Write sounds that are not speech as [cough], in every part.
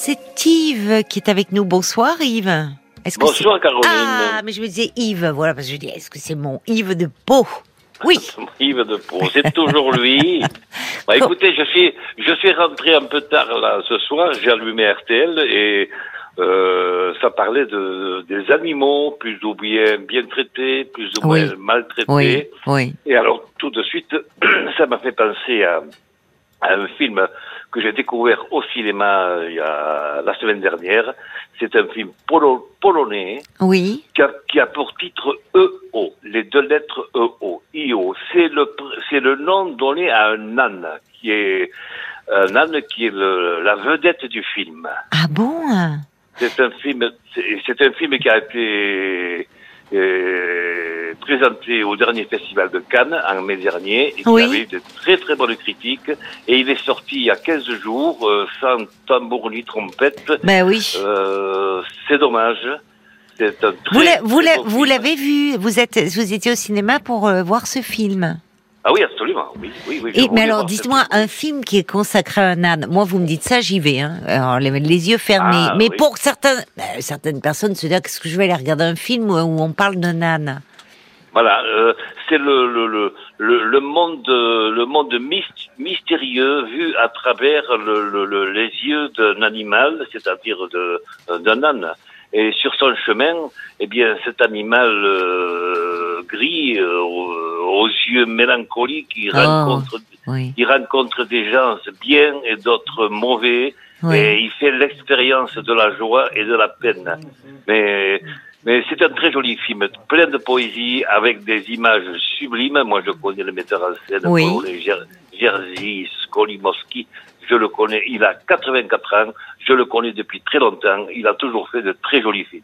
c'est Yves qui est avec nous. Bonsoir Yves. Est-ce que Bonsoir Caroline. Ah, mais je me disais Yves, voilà, parce que je dis, est-ce que c'est mon Yves de Pau? Oui. [laughs] Yves de Pau, c'est toujours lui. [laughs] bah, écoutez, je suis, je suis rentré un peu tard là ce soir, j'ai allumé RTL et euh, ça parlait de, des animaux, plus ou bien bien traités, plus ou moins maltraités. Oui, oui. Et alors, tout de suite, [clears throat] ça m'a fait penser à, à un film que j'ai découvert au cinéma euh, il y a, la semaine dernière. C'est un film polonais oui. qui, a, qui a pour titre EO, les deux lettres EO, IO. C'est le, c'est le nom donné à un âne qui est un âne qui est le, la vedette du film. Ah bon? C'est un film, c'est un film qui a été euh, présenté au dernier festival de Cannes en mai dernier et qui avait eu de très très bonnes critiques. Et il est sorti il y a 15 jours euh, sans tambour ni trompette. Ben oui. Euh, c'est dommage. C'est un très, vous l'avez vu Vous êtes vous étiez au cinéma pour euh, voir ce film ah oui, absolument. Oui, oui, oui. Et, mais alors, dites-moi, un film qui est consacré à un âne. Moi, vous me dites ça, j'y vais. Hein. Alors, les, yeux fermés. Ah, mais pour certains, ben, certaines personnes se disent qu'est-ce que je vais aller regarder un film où, on parle d'un âne? Voilà, euh, c'est le, le, le, le, monde, le monde mystérieux vu à travers le, les yeux d'un animal, c'est-à-dire d'un âne. Et sur son chemin, eh bien, cet animal euh, gris, euh, aux, yeux mélancoliques, il, ah, rencontre, il rencontre des gens bien et d'autres mauvais, et il fait l'expérience de la joie et de la peine. Mais mais c'est un très joli film, plein de poésie, avec des images sublimes. Moi, je connais le metteur en scène, oui. Jerzy Skolimowski je le connais, il a 84 ans, je le connais depuis très longtemps, il a toujours fait de très jolis films.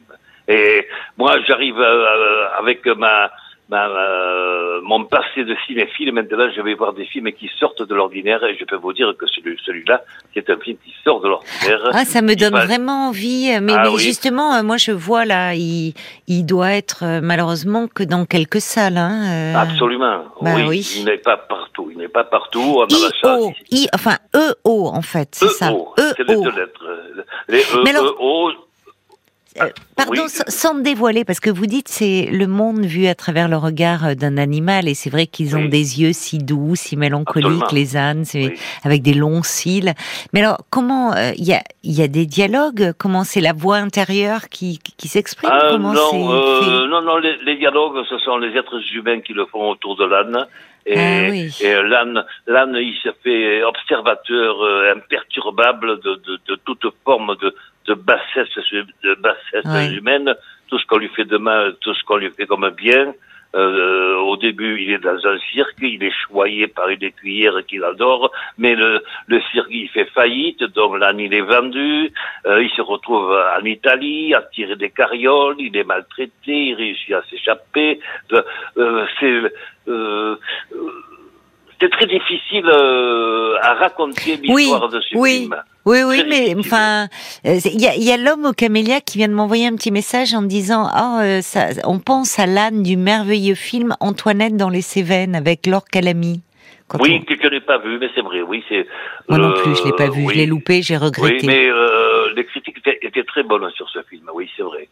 Et moi, j'arrive euh, avec ma, ma, euh, mon passé de cinéphile, maintenant je vais voir des films qui sortent de l'ordinaire et je peux vous dire que celui, celui-là, c'est un film qui sort de l'ordinaire. Ah, ça me donne vraiment envie, mais, ah mais justement, euh, moi je vois là, il, il doit être malheureusement que dans quelques salles. Hein, Absolument, bah oui, il n'est pas partout, il n'est pas partout. On a I, -O, I, enfin E-O en fait, c'est ça. E-O, c'est les deux lettres. Les E-O, euh, pardon, sans dévoiler, parce que vous dites c'est le monde vu à travers le regard euh, d'un animal, et c'est vrai qu'ils ont des yeux si doux, si mélancoliques, les ânes, avec des longs cils. Mais alors, comment euh, il y, a, y a des dialogues? Comment c'est la voix intérieure qui, qui s'exprime? Ah, non, non, non, les, dialogues, ce sont les êtres humains qui le font autour de l'âne. Et, ah et l'âne, l'âne, il se fait observateur imperturbable de, de, de toute forme de, de bassesse, de bassesse humaine, tout ce qu'on lui fait de mal, tout ce qu'on lui fait comme bien. Euh, au début, il est dans un cirque, il est choyé par une écuyère qu'il adore, mais le, le cirque, il fait faillite, donc l'âne, il est vendu, euh, il se retrouve en Italie, à tirer des carrioles, il est maltraité, il réussit à s'échapper. Euh, c'est euh, c'est très difficile à raconter l'histoire de ce oui. film. Oui, oui, mais enfin, euh, il y a, y a l'homme au camélia qui vient de m'envoyer un petit message en disant, oh, euh, ça, on pense à l'âne du merveilleux film Antoinette dans les Cévennes avec Laure Calamy. oui, que je n'ai pas vu, mais c'est vrai, oui, c'est. Moi non plus, je l'ai pas vu, je l'ai loupé, j'ai regretté. Oui, mais euh, les critiques étaient, étaient très bonnes sur ce film. Oui, c'est vrai,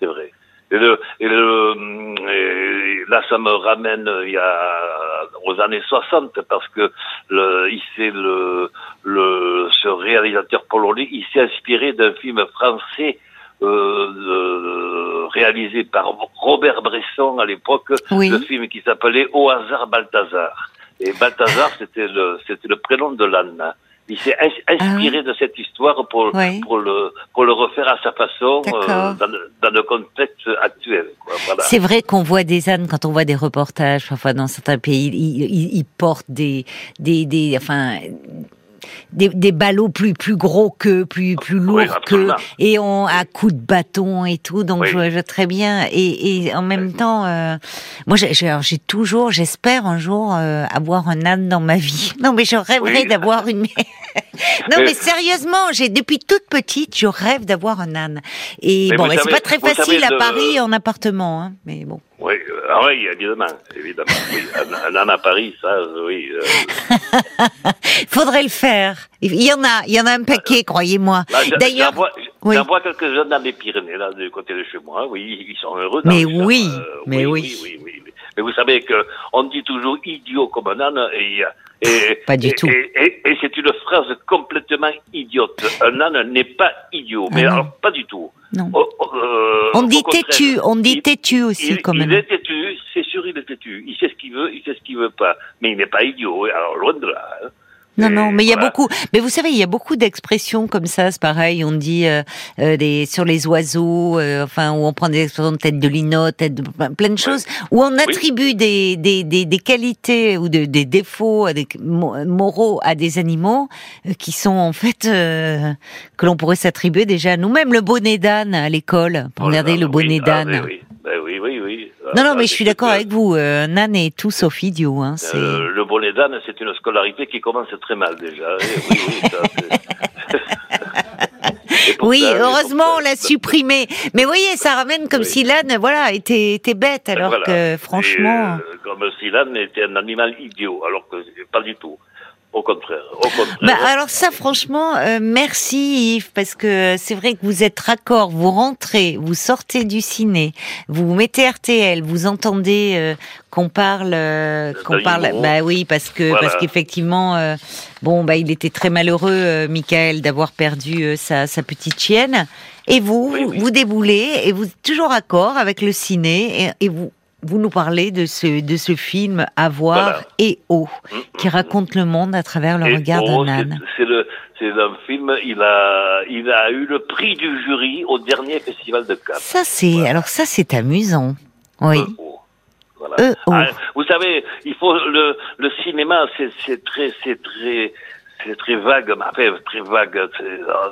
c'est vrai. Et, le, et, le, là, ça me ramène il y a, aux années 60 parce que le, le, le, ce réalisateur polonais, il s'est inspiré d'un film français euh, réalisé par Robert Bresson à l'époque, le film qui s'appelait Au hasard Balthazar. Et Balthazar, [laughs] c'était le, c'était le prénom de l'âne. Il s'est inspiré ah de cette histoire pour, pour, le, pour le refaire à sa façon euh, dans, le, dans, le, contexte actuel. Voilà. C'est vrai qu'on voit des ânes quand on voit des reportages, parfois dans certains pays, ils, ils, ils portent des, des, des, enfin, des, des ballots plus plus gros que plus plus lourds que et on à coups de bâton et tout donc je, je, très bien. Et, et en même temps euh, moi j'ai toujours j'espère un jour euh, avoir un âne dans ma vie. [laughs] Non mais je rêverais d'avoir une [laughs] non mais sérieusement j'ai depuis toute petite je rêve d'avoir un âne et bon c'est pas très facile à Paris en appartement hein, mais bon oui, Ah oui, évidemment, évidemment. Oui. Un, un, à Paris, ça, oui. Euh... [laughs] Faudrait le faire. Il y en a, il y en a un paquet, croyez-moi. Bah, D'ailleurs, j'en vois, quelques-uns dans les Pyrénées, là, du côté de chez moi. Oui, ils sont heureux. Mais oui, euh, mais oui. oui, oui, oui. Mais vous savez que on dit toujours idiot comme un âne et et, pas du tout. Et, et, c'est une phrase complètement idiote. Un âne n'est pas idiot, mais ah alors pas du tout. Non. Oh, oh, euh, on dit têtu, on dit têtu aussi il, comme Il est têtu, c'est sûr, il est têtu. Il sait ce qu'il veut, il sait ce qu'il veut pas, mais il n'est pas idiot. Alors loin de là. Hein. Non, non, mais il y a beaucoup. Mais vous savez, il y a beaucoup d'expressions comme ça. C'est pareil. On dit euh, euh des, sur les oiseaux, euh, enfin, où on prend des expressions de tête de lino, tête de plein de choses, où on attribue des, des, des, des, qualités ou de, des défauts des, moraux à des animaux euh, qui sont en fait que l'on pourrait s'attribuer déjà à nous-mêmes. Le bonnet d'âne à l'école. Regardez le bonnet ah, d'âne. oui. Ben oui, oui, oui. Non, non, mais je suis d'accord avec vous. Euh, un âne est tout sauf idiot. Hein, euh, le bonnet d'âne, c'est une scolarité qui commence très mal déjà. Eh oui, oui, ça, [laughs] oui, heureusement, on l'a supprimé. Mais vous voyez, ça ramène comme si l'âne, voilà, était, était bête, alors que franchement. Euh, comme si l'âne était un animal idiot, alors que pas du tout. Au contraire, au contraire. Bah, alors ça, franchement, euh, merci Yves, parce que c'est vrai que vous êtes raccord, vous rentrez, vous sortez du ciné, vous mettez RTL, vous entendez euh, qu'on parle, euh, qu'on parle. Bah oui, parce que parce qu'effectivement, bon, bah il était très malheureux, Michael, d'avoir perdu sa, sa petite chienne. Et vous, vous déboulez et vous êtes toujours raccord avec le ciné et, et vous vous nous parlez de ce, de ce film Avoir et Eau, mm, mm, qui mm. raconte le monde à travers le regard d'un âne. C'est un film, il a, il a eu le prix du jury au dernier festival de Cannes. Ça, c'est, alors ça, c'est amusant. Oui. Voilà. Ah, vous savez, il faut le, le cinéma, c'est très, c'est très, c'est très vague, ma enfin, très vague.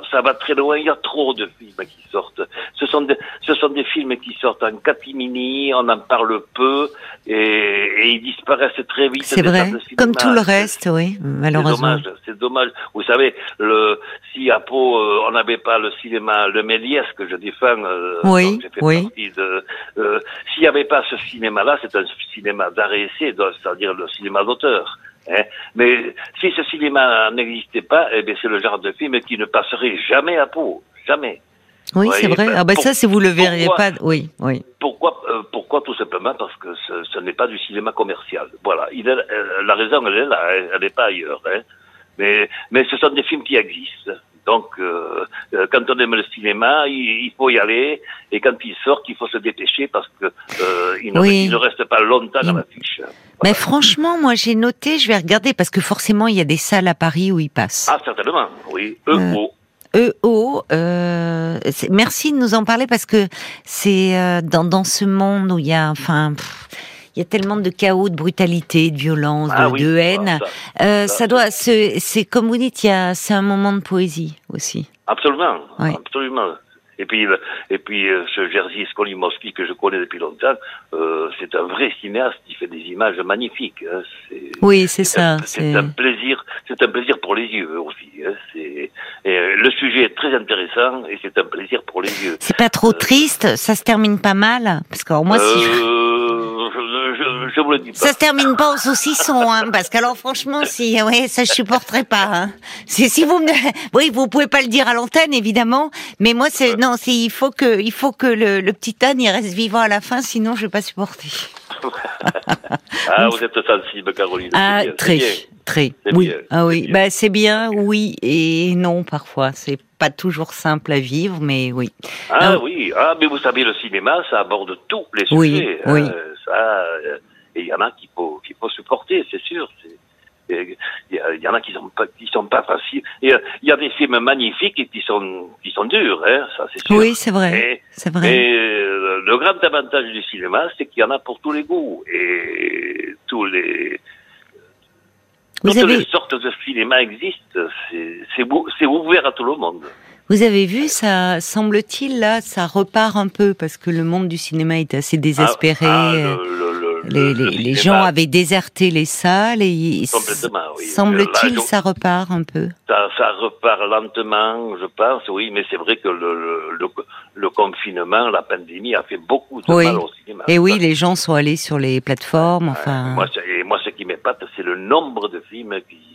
Ça va très loin. Il y a trop de films qui sortent. Ce sont des, ce sont des films qui sortent en catimini. On en parle peu et, et ils disparaissent très vite. C'est vrai. Comme tout le reste, oui, malheureusement. C'est dommage. C'est dommage. Vous savez, le, si à Pau euh, on n'avait pas le cinéma, le Méliès que je défends, euh, oui, oui. Euh, s'il n'y avait pas ce cinéma-là, c'est un cinéma d'arrêt c'est-à-dire le cinéma d'auteur. Hein. Mais si ce cinéma n'existait pas, eh bien c'est le genre de film qui ne passerait jamais à Pau, jamais. Oui, c'est vrai. ah ben ça, si vous le verriez pas, oui, oui. Pourquoi, euh, pourquoi tout simplement parce que ce, ce n'est pas du cinéma commercial. Voilà, il est, euh, la raison elle est là, hein. elle n'est pas ailleurs. Hein. Mais, mais ce sont des films qui existent. Donc, euh, euh, quand on aime le cinéma, il, faut y aller. Et quand il sort, il faut se dépêcher parce que euh, il, ne, reste pas longtemps dans l'affiche. Mais franchement, moi j'ai noté, je vais regarder parce que forcément il y a des salles à Paris où il passe. Ah certainement, oui. EO. EO, euh, merci de nous en parler parce que c'est dans, dans ce monde où il y a, enfin, il y a tellement de chaos, de brutalité, de violence, de, ah haine. ça, euh, ça, doit, c'est comme vous dites, c'est un moment de poésie aussi. Absolument, absolument. Et puis, et puis euh, ce Jerzy Skolimowski que je connais depuis longtemps, euh, c'est un vrai cinéaste. Il fait des images magnifiques. Hein. Oui, c'est ça. C'est un plaisir. C'est un plaisir pour les yeux aussi. Hein. Et, le sujet est très intéressant et c'est un plaisir pour les yeux. C'est pas trop triste? Ça se termine pas mal? Parce que moi, si je vous le dis pas. Ça se termine pas au saucisson, hein, parce qu'alors franchement, si, ouais, ça je supporterais pas. Hein. Si, si vous me, [laughs] oui, vous pouvez pas le dire à l'antenne évidemment, mais moi c'est non, c'est il faut que, il faut que le, le, petit âne il reste vivant à la fin, sinon je vais pas supporter. [laughs] ah, vous êtes sensible, Caroline. Ah, très, très. Oui. Ah oui, bah c'est bien, oui et non parfois. C'est pas toujours simple à vivre, mais oui. Ah, oui, ah, mais vous savez, le cinéma, ça aborde tous les sujets. Oui, oui. Euh, ça, euh, et il y en a qu'il faut, qu'il faut supporter, c'est sûr. Il y, en a qui sont pas, qui sont pas faciles. Il y a des films magnifiques qui sont, qui sont durs, hein, ça c'est sûr. Oui, c'est vrai. C'est vrai. Et euh, le grand avantage du cinéma, c'est qu'il y en a pour tous les goûts et tous les. Vous Toutes les sortes de cinéma existent. C'est ouvert à tout le monde. Vous avez vu, ça semble-t-il là, ça repart un peu parce que le monde du cinéma est assez désespéré. Ah, ah, le, les, gens avaient déserté les salles et semble-t-il ça repart un peu. Ça, repart lentement, je pense, oui, mais c'est vrai que le, le, confinement, la pandémie a fait beaucoup de mal au cinéma. Et oui, les gens sont allés sur les plateformes, enfin. moi, et moi, ce qui m'épate, c'est le nombre de films qui,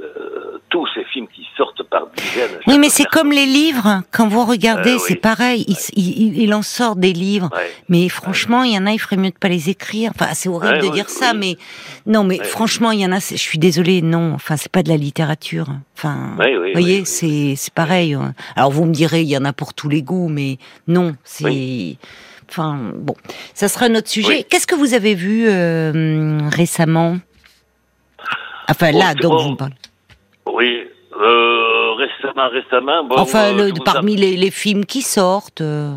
euh, tous ces films qui sortent par dizaines. Oui, mais c'est comme les livres. Quand vous regardez, euh, c'est pareil. Il, en sort des livres. Mais franchement, il y en a, il ferait mieux de pas les écrire. Enfin, c'est horrible de dire ça, mais non, mais franchement, il y en a. Je suis désolée, non. Enfin, c'est pas de la littérature. Enfin, vous voyez, c'est c'est pareil. Alors vous me direz, il y en a pour tous les goûts, mais non, c'est. Enfin, bon, ça sera notre sujet. Qu'est-ce que vous avez vu euh, récemment? Enfin, là, donc vous me parlez. Oui, euh, récemment, récemment. Bon, enfin, euh, parmi les, les, films qui sortent. Euh.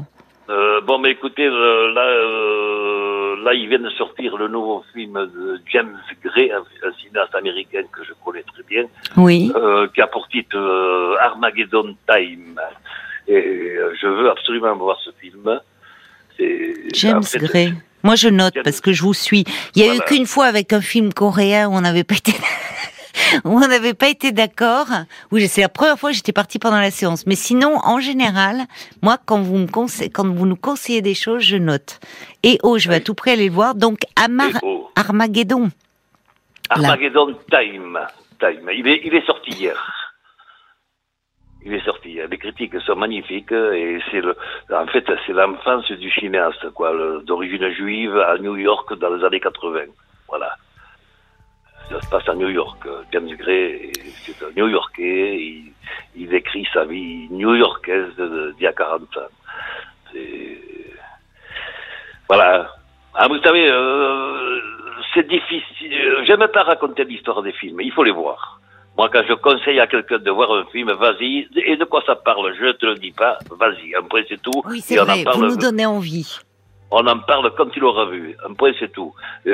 bon, mais écoutez, là, là, il vient de sortir le nouveau film de James Gray, un, cinéaste américain que je connais très bien. Oui. qui a pour titre Armageddon Time. Et je veux absolument voir ce film. James Gray. Moi, je note parce que je vous suis. Il y a eu qu'une fois avec un film coréen où on n'avait pas été [laughs] on n'avait pas été d'accord. Oui, c'est la première fois que j'étais partie pendant la séance. Mais sinon, en général, moi, quand vous me quand vous nous conseillez des choses, je note. Et oh, je vais à tout près aller le voir. Donc, Amar... Armageddon. Armageddon Time. Time. Il est, il est sorti hier. Il est sorti. Les critiques sont magnifiques et c'est le, en fait, c'est l'enfance du cinéaste, quoi, d'origine juive à New York dans les années 80. Voilà ça se passe à New York. James Gray, c'est un New-Yorkais, il, écrit sa vie new-yorkaise d'il y a 40 ans. Voilà. Ah, vous savez, euh, c'est difficile. J'aime pas raconter l'histoire des films, il faut les voir. Moi, quand je conseille à quelqu'un de voir un film, vas-y. Et de quoi ça parle? Je te le dis pas. Vas-y. Un point, c'est tout. Oui, c'est vrai. Vous nous donnez envie. On en parle quand il aura vu. Un point, c'est tout. [laughs]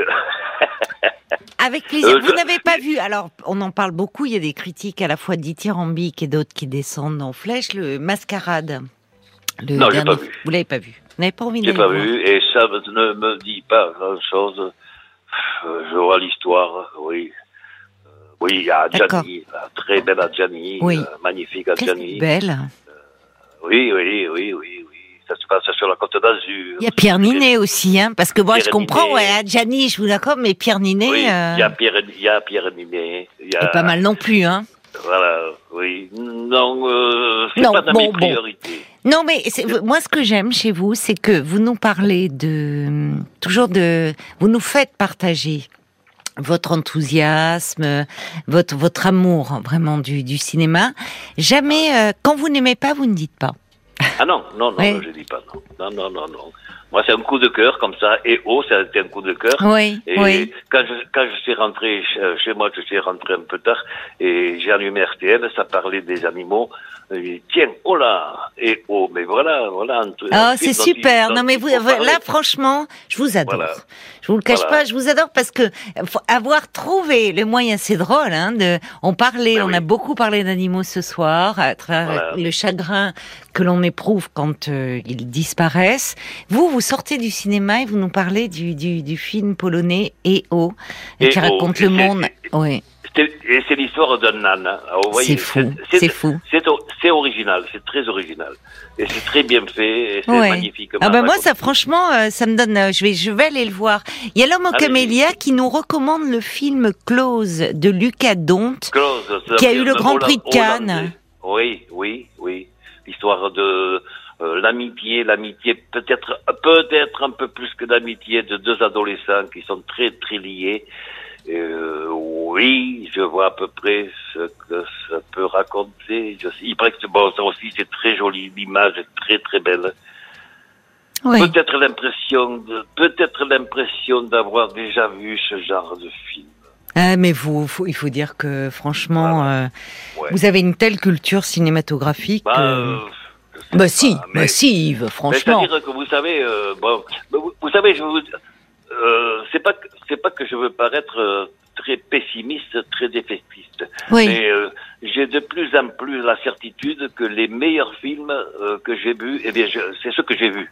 Avec plaisir. Euh, vous n'avez pas vu, alors on en parle beaucoup, il y a des critiques à la fois dithyrambiques et d'autres qui descendent en flèche, le Mascarade. Le non, j'ai pas vu. Vous l'avez pas vu Vous n'avez pas envie de pas vu, et ça ne me dit pas grand-chose. Euh, je vois l'histoire, oui. Euh, oui, il y a Adjani, très belle Adjani, oui. magnifique Adjani. belle. oui, oui, oui, oui, oui ça se passe sur la côte d'Azur. Il y a Pierre Ninet aussi, hein, parce que moi je comprends, ouais, Gianni, je vous d'accord, mais Pierre Ninet. Oui, euh, il y a Pierre, il y a Pierre Ninet. Il y a... pas mal non plus, hein. Voilà, oui. Non, euh, c'est pas dans mes priorités. Non, mais moi, ce que j'aime chez vous, c'est que vous nous parlez de toujours de, vous nous faites partager votre enthousiasme, votre votre amour vraiment du, du cinéma. Jamais, euh, quand vous n'aimez pas, vous ne dites pas. Ah non, non, non, je dis pas non. Non, non, non, non. Moi, c'est un coup de cœur comme ça. Et oh, ça a été un coup de cœur. Oui, et oui. Quand je, quand je suis rentré chez moi, je suis rentré un peu tard et j'ai allumé RTL, ça parlait des animaux. Et, Tiens, oh là, et oh, mais voilà, voilà. Ah, c'est super. Non, mais vous, là, franchement, je vous adore. Je vous le cache pas, je vous adore parce que avoir trouvé le moyen, c'est drôle, hein, de, on parlait, ben on a beaucoup parlé d'animaux ce soir, à travers le chagrin que l'on éprouve quand euh, ils disparaissent. Vous, vous sortez du cinéma et vous nous parlez du, du, du film polonais EO, qui raconte le monde. Oui. Et c'est l'histoire d'un âne. Hein. C'est fou. C'est fou. C'est original, c'est très original. Et c'est très bien fait, c'est magnifique. Ah ben moi, ça, franchement, euh, ça me donne. Euh, je vais, je vais aller le voir. Il y a l'homme au camélia qui nous recommande le film Close de Lucas Dont, qui a eu le Grand Prix de Cannes. Oui, oui, oui. L'histoire de euh, l'amitié, l'amitié peut-être peut-être un peu plus que d'amitié de deux adolescents qui sont très très liés euh, oui, je vois à peu près ce que ça peut raconter. Je, bon, ça aussi c'est très joli, l'image est très très belle. Peut-être l'impression, peut-être l'impression d'avoir déjà vu ce genre de film. Ah, mais vous, il faut dire que franchement, euh, vous avez une telle culture cinématographique. Bah, euh, bah si, bah si, Yves, franchement. C'est-à-dire que vous savez, euh, bon, vous, vous, savez, je vous, euh, c'est pas c'est pas que je veux paraître euh, très pessimiste, très défaitiste, mais euh, j'ai de plus en plus la certitude que les meilleurs films que j'ai vus, eh bien, c'est ce que j'ai vu.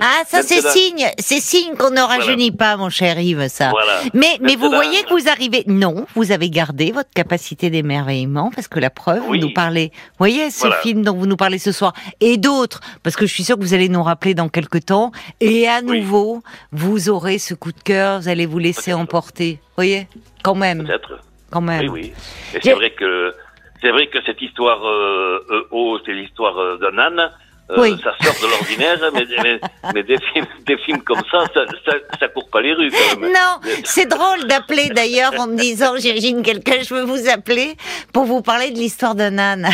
ah, ça c'est signe, c'est signe qu'on ne rajeunit pas, mon cher Yves, ça. Mais, mais vous voyez que vous arrivez. Non, vous avez gardé votre capacité d'émerveillement parce que la preuve, vous nous parlez. Vous voyez ce film dont vous nous parlez ce soir et d'autres, parce que je suis sûre que vous allez nous rappeler dans quelques temps. Et à nouveau, vous aurez ce coup de cœur, vous allez vous laisser emporter. Vous voyez, quand même. Peut-être. Quand même. Oui, oui. Et c'est vrai que c'est vrai que cette histoire euh, euh c'est l'histoire euh, d'un âne. Euh, ça sort de l'ordinaire, [laughs] mais, mais, des, films, des films comme ça, ça, ça, court pas les rues. Quand même. Non, c'est drôle d'appeler d'ailleurs en me disant, j'imagine quelqu'un, je veux vous appeler pour vous parler de l'histoire d'un âne.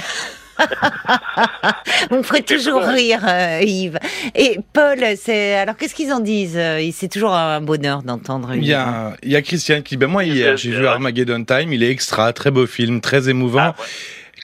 Vous me ferez toujours rire, Yves. Et Paul, c'est alors qu'est-ce qu'ils en disent C'est toujours un bonheur d'entendre. Il y a, il y a Christian qui, ben moi hier, j'ai vu Armageddon Time. Il est extra, très beau film, très émouvant. Ah,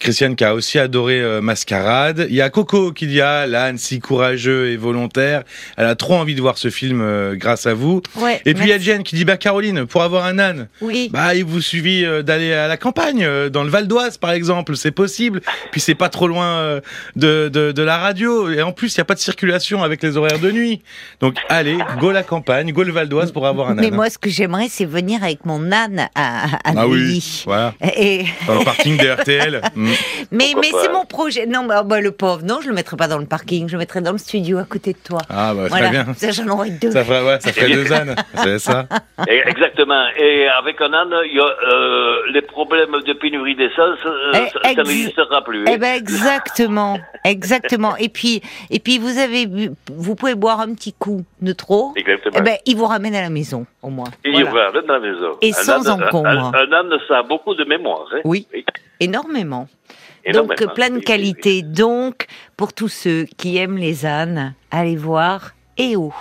Christiane qui a aussi adoré euh, Mascarade. Il y a Coco qui dit ah l'âne si courageux et volontaire. Elle a trop envie de voir ce film euh, grâce à vous. et puis il y a Jen qui dit bah Caroline pour avoir un âne. Oui. Bah il vous suffit euh, d'aller à la campagne dans le Val d'Oise par exemple, c'est possible. Puis c'est pas trop loin de, de, de, la radio et en plus il y a pas de circulation avec les horaires de nuit. Donc allez go la campagne, go le Val d'Oise pour avoir un âne. Mais moi ce que j'aimerais c'est venir avec mon âne à, à ah oui, voilà. Et... Dans le parking des RTL. [laughs] Mm. [laughs] Mais, mais c'est mon projet. Non, bah, bah, le pauvre, non, je le mettrais pas dans le parking, je le mettrais dans le studio à côté de toi. Ah, bah, très bien. Ça, j'en aurais deux. Ça ferait, ouais, ça ferait deux ânes, [laughs] c'est ça. exactement. Et avec un âne, y a, euh, les problèmes de pénurie d'essence, euh, eh, ça, n'existera plus. Eh ben, exactement. exactement. Et puis, et puis, vous avez, vous pouvez boire un petit coup de trop. Exactement. Eh ben, il vous ramène à la maison, au moins. Il vous ramène à la maison. Et sans encombre. Un, un, âne, ça a beaucoup de mémoire. Hein. oui. Énormément. Donc plein de qualités. Donc pour tous ceux qui aiment les ânes, allez voir EO.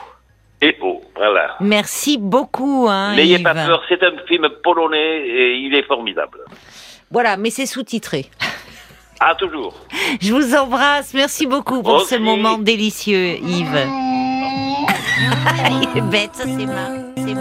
EO, voilà. Merci beaucoup. Hein, N'ayez pas peur, c'est un film polonais et il est formidable. Voilà, mais c'est sous-titré. Ah, toujours. [laughs] Je vous embrasse. Merci beaucoup pour ce moment délicieux, Yves. [laughs] il est bête, ça c'est marrant.